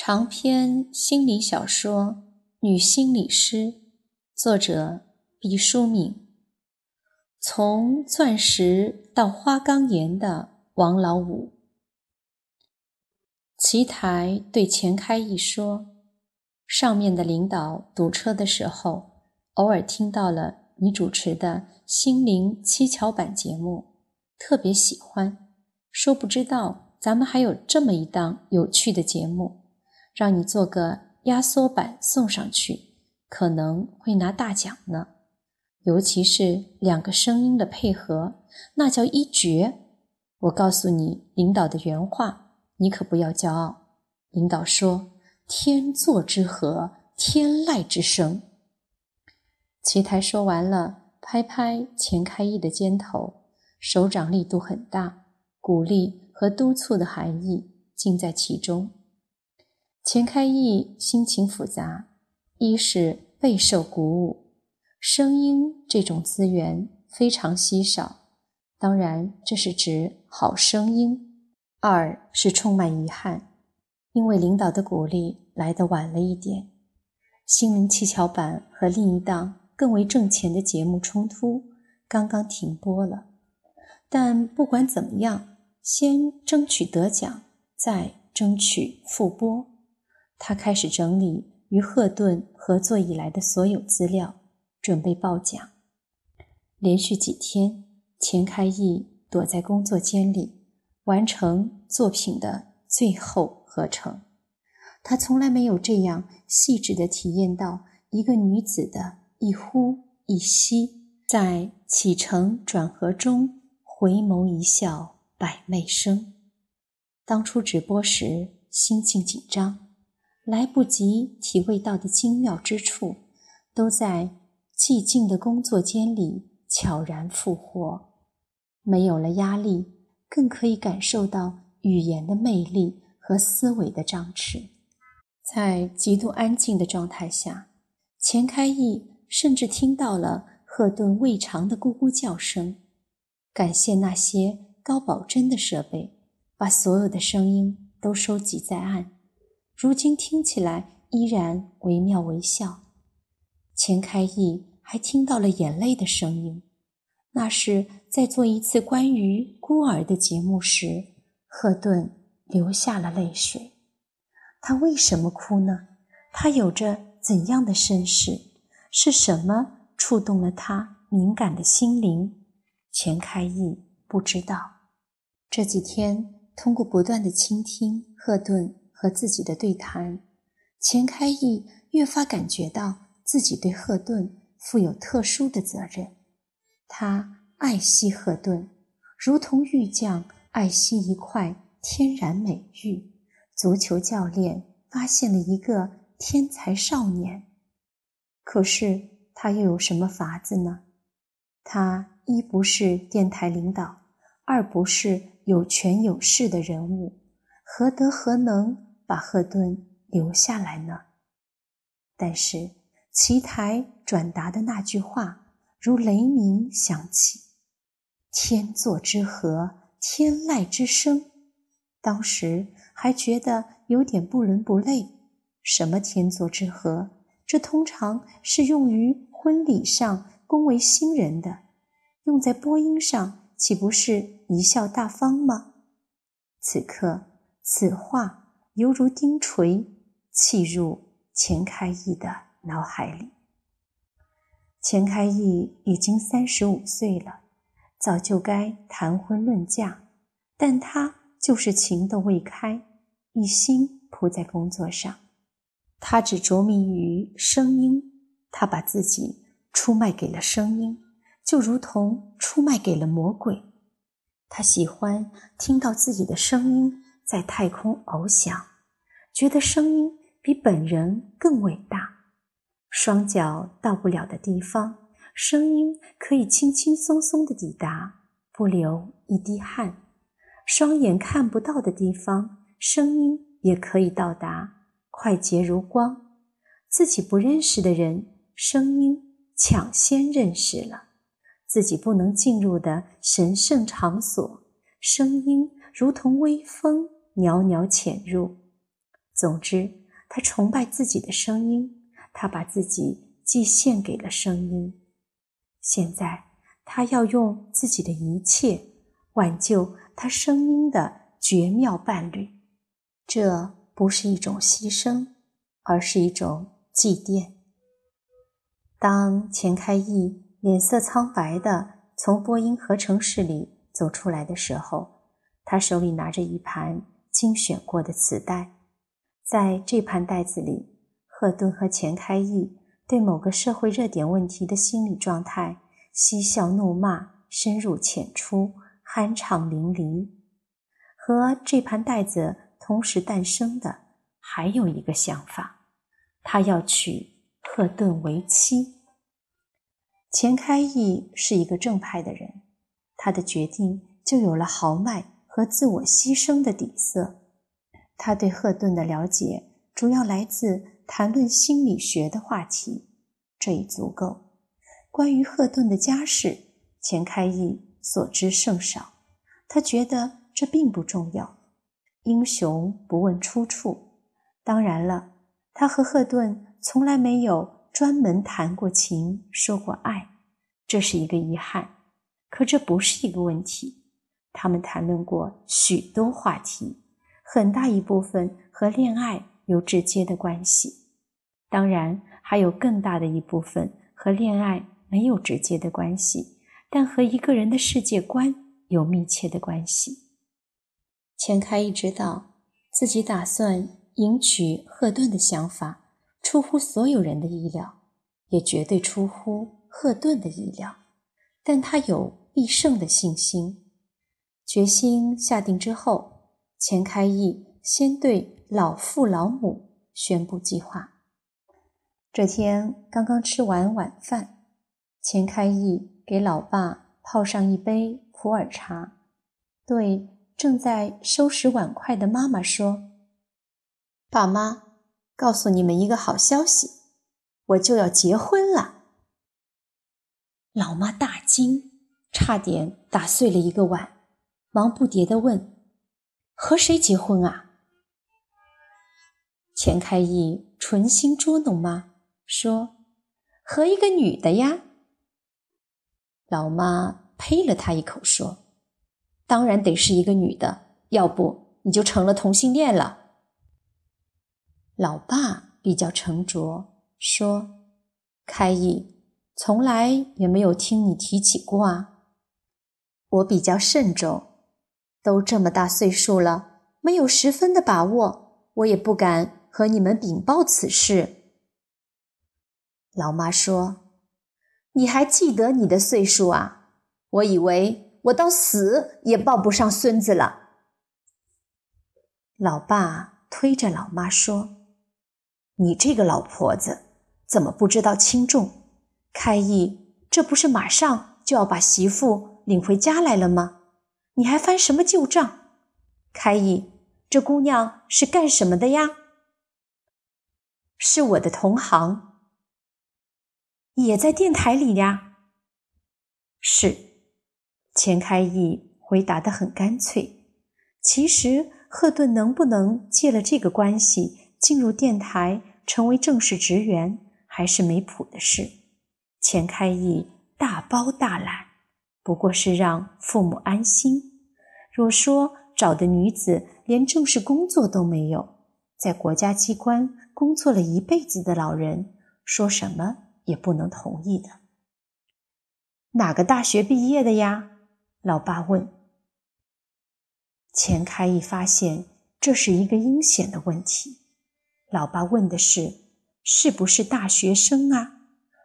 长篇心理小说《女心理师》，作者毕淑敏。从钻石到花岗岩的王老五。奇台对钱开一说：“上面的领导堵车的时候，偶尔听到了你主持的心灵七巧板节目，特别喜欢，说不知道咱们还有这么一档有趣的节目。”让你做个压缩版送上去，可能会拿大奖呢。尤其是两个声音的配合，那叫一绝。我告诉你领导的原话，你可不要骄傲。领导说：“天作之合，天籁之声。”齐台说完了，拍拍钱开义的肩头，手掌力度很大，鼓励和督促的含义尽在其中。钱开义心情复杂，一是备受鼓舞，声音这种资源非常稀少，当然这是指好声音；二是充满遗憾，因为领导的鼓励来得晚了一点，心灵七巧板和另一档更为挣钱的节目冲突，刚刚停播了。但不管怎么样，先争取得奖，再争取复播。他开始整理与赫顿合作以来的所有资料，准备报奖。连续几天，钱开义躲在工作间里，完成作品的最后合成。他从来没有这样细致地体验到一个女子的一呼一吸，在起承转合中回眸一笑百媚生。当初直播时，心境紧张。来不及体味到的精妙之处，都在寂静的工作间里悄然复活。没有了压力，更可以感受到语言的魅力和思维的张弛。在极度安静的状态下，钱开义甚至听到了赫顿胃肠的咕咕叫声。感谢那些高保真的设备，把所有的声音都收集在案。如今听起来依然惟妙惟肖。钱开义还听到了眼泪的声音，那是在做一次关于孤儿的节目时，赫顿流下了泪水。他为什么哭呢？他有着怎样的身世？是什么触动了他敏感的心灵？钱开义不知道。这几天通过不断的倾听赫顿。和自己的对谈，钱开义越发感觉到自己对赫顿负有特殊的责任。他爱惜赫顿，如同玉匠爱惜一块天然美玉。足球教练发现了一个天才少年，可是他又有什么法子呢？他一不是电台领导，二不是有权有势的人物，何德何能？把赫顿留下来呢？但是奇台转达的那句话如雷鸣响起：“天作之合，天籁之声。”当时还觉得有点不伦不类。什么天作之合？这通常是用于婚礼上恭维新人的，用在播音上岂不是贻笑大方吗？此刻此话。犹如钉锤，刺入钱开义的脑海里。钱开义已经三十五岁了，早就该谈婚论嫁，但他就是情窦未开，一心扑在工作上。他只着迷于声音，他把自己出卖给了声音，就如同出卖给了魔鬼。他喜欢听到自己的声音。在太空翱翔，觉得声音比本人更伟大。双脚到不了的地方，声音可以轻轻松松地抵达，不流一滴汗；双眼看不到的地方，声音也可以到达，快捷如光。自己不认识的人，声音抢先认识了；自己不能进入的神圣场所，声音如同微风。袅袅潜入，总之，他崇拜自己的声音，他把自己寄献给了声音。现在，他要用自己的一切挽救他声音的绝妙伴侣。这不是一种牺牲，而是一种祭奠。当钱开义脸色苍白的从播音合成室里走出来的时候，他手里拿着一盘精选过的磁带。在这盘袋子里，赫顿和钱开义对某个社会热点问题的心理状态嬉笑怒骂，深入浅出，酣畅淋漓。和这盘袋子。同时诞生的还有一个想法，他要娶赫顿为妻。钱开义是一个正派的人，他的决定就有了豪迈和自我牺牲的底色。他对赫顿的了解主要来自谈论心理学的话题，这已足够。关于赫顿的家世，钱开义所知甚少，他觉得这并不重要。英雄不问出处。当然了，他和赫顿从来没有专门谈过情、说过爱，这是一个遗憾。可这不是一个问题。他们谈论过许多话题，很大一部分和恋爱有直接的关系，当然还有更大的一部分和恋爱没有直接的关系，但和一个人的世界观有密切的关系。钱开一知道自己打算迎娶赫顿的想法出乎所有人的意料，也绝对出乎赫顿的意料，但他有必胜的信心。决心下定之后，钱开义先对老父老母宣布计划。这天刚刚吃完晚饭，钱开义给老爸泡上一杯普洱茶，对。正在收拾碗筷的妈妈说：“爸妈，告诉你们一个好消息，我就要结婚了。”老妈大惊，差点打碎了一个碗，忙不迭地问：“和谁结婚啊？”钱开义存心捉弄妈，说：“和一个女的呀。”老妈呸了他一口，说。当然得是一个女的，要不你就成了同性恋了。老爸比较沉着说：“开义从来也没有听你提起过啊。我比较慎重，都这么大岁数了，没有十分的把握，我也不敢和你们禀报此事。”老妈说：“你还记得你的岁数啊？我以为。”我到死也抱不上孙子了。老爸推着老妈说：“你这个老婆子怎么不知道轻重？开义，这不是马上就要把媳妇领回家来了吗？你还翻什么旧账？开义，这姑娘是干什么的呀？是我的同行，也在电台里呀。是。”钱开义回答的很干脆。其实，赫顿能不能借了这个关系进入电台，成为正式职员，还是没谱的事。钱开义大包大揽，不过是让父母安心。若说找的女子连正式工作都没有，在国家机关工作了一辈子的老人，说什么也不能同意的。哪个大学毕业的呀？老爸问：“钱开义发现这是一个阴险的问题。老爸问的是：是不是大学生啊？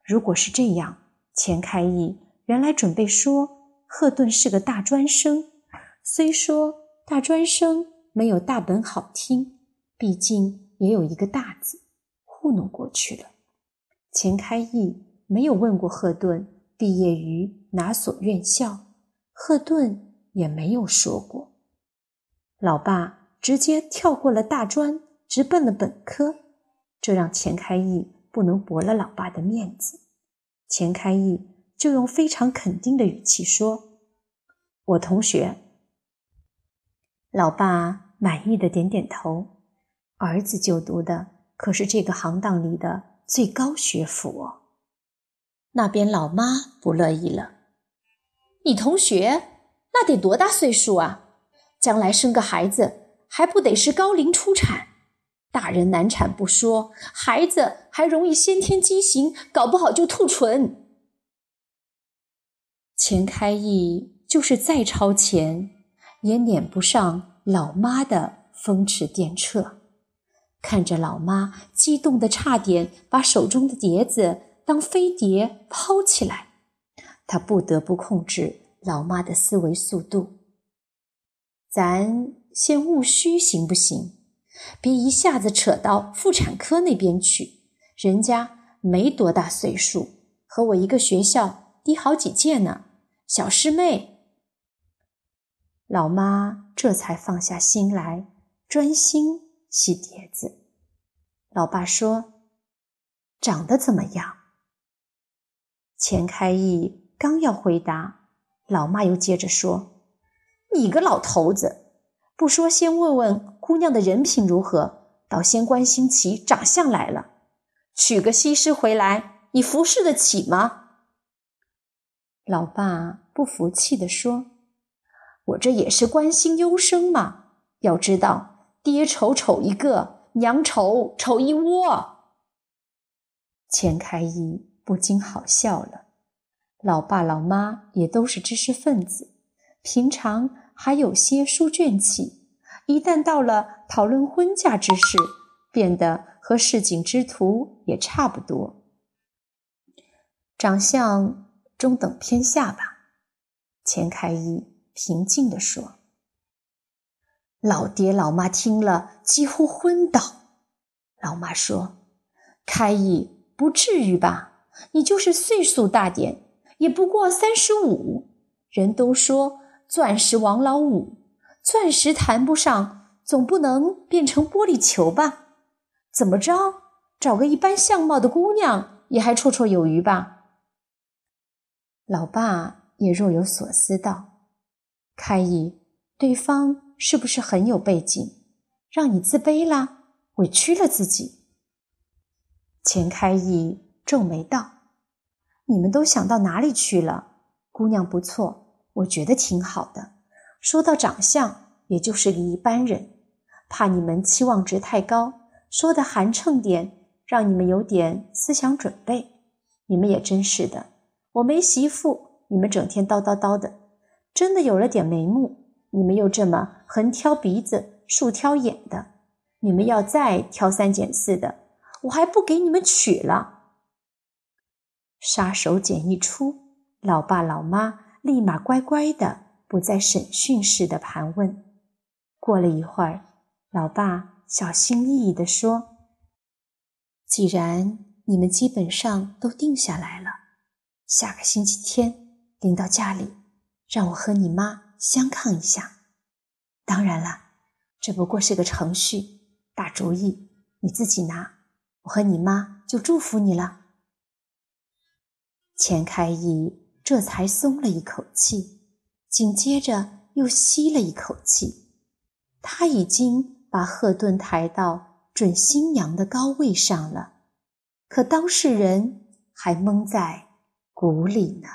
如果是这样，钱开义原来准备说赫顿是个大专生。虽说大专生没有大本好听，毕竟也有一个大字，糊弄过去了。钱开义没有问过赫顿毕业于哪所院校。”赫顿也没有说过，老爸直接跳过了大专，直奔了本科，这让钱开义不能驳了老爸的面子。钱开义就用非常肯定的语气说：“我同学。”老爸满意的点点头，儿子就读的可是这个行当里的最高学府哦。那边老妈不乐意了：“你同学那得多大岁数啊？将来生个孩子还不得是高龄出产？大人难产不说，孩子还容易先天畸形，搞不好就兔唇。”钱开义就是再超前，也撵不上老妈的风驰电掣。看着老妈激动的差点把手中的碟子当飞碟抛起来，他不得不控制老妈的思维速度。咱先务虚行不行？别一下子扯到妇产科那边去，人家没多大岁数，和我一个学校低好几届呢。小师妹，老妈这才放下心来，专心洗碟子。老爸说：“长得怎么样？”钱开义刚要回答，老妈又接着说：“你个老头子，不说先问问姑娘的人品如何，倒先关心起长相来了。娶个西施回来，你服侍得起吗？”老爸不服气地说：“我这也是关心优生嘛。要知道，爹丑丑一个，娘丑丑一窝。”钱开义不禁好笑了。老爸老妈也都是知识分子，平常还有些书卷气，一旦到了讨论婚嫁之事，变得和市井之徒也差不多。长相。中等偏下吧，钱开义平静地说。老爹老妈听了几乎昏倒。老妈说：“开义不至于吧？你就是岁数大点，也不过三十五。人都说钻石王老五，钻石谈不上，总不能变成玻璃球吧？怎么着，找个一般相貌的姑娘也还绰绰有余吧？”老爸也若有所思道：“开义，对方是不是很有背景，让你自卑了，委屈了自己？”钱开义皱眉道：“你们都想到哪里去了？姑娘不错，我觉得挺好的。说到长相，也就是个一般人。怕你们期望值太高，说的寒碜点，让你们有点思想准备。你们也真是的。”我没媳妇，你们整天叨叨叨的，真的有了点眉目，你们又这么横挑鼻子竖挑眼的，你们要再挑三拣四的，我还不给你们娶了。杀手锏一出，老爸老妈立马乖乖的，不再审讯似的盘问。过了一会儿，老爸小心翼翼地说：“既然你们基本上都定下来了。”下个星期天领到家里，让我和你妈相抗一下。当然了，这不过是个程序，大主意你自己拿，我和你妈就祝福你了。钱开义这才松了一口气，紧接着又吸了一口气。他已经把赫顿抬到准新娘的高位上了，可当事人还蒙在。鼓里呢。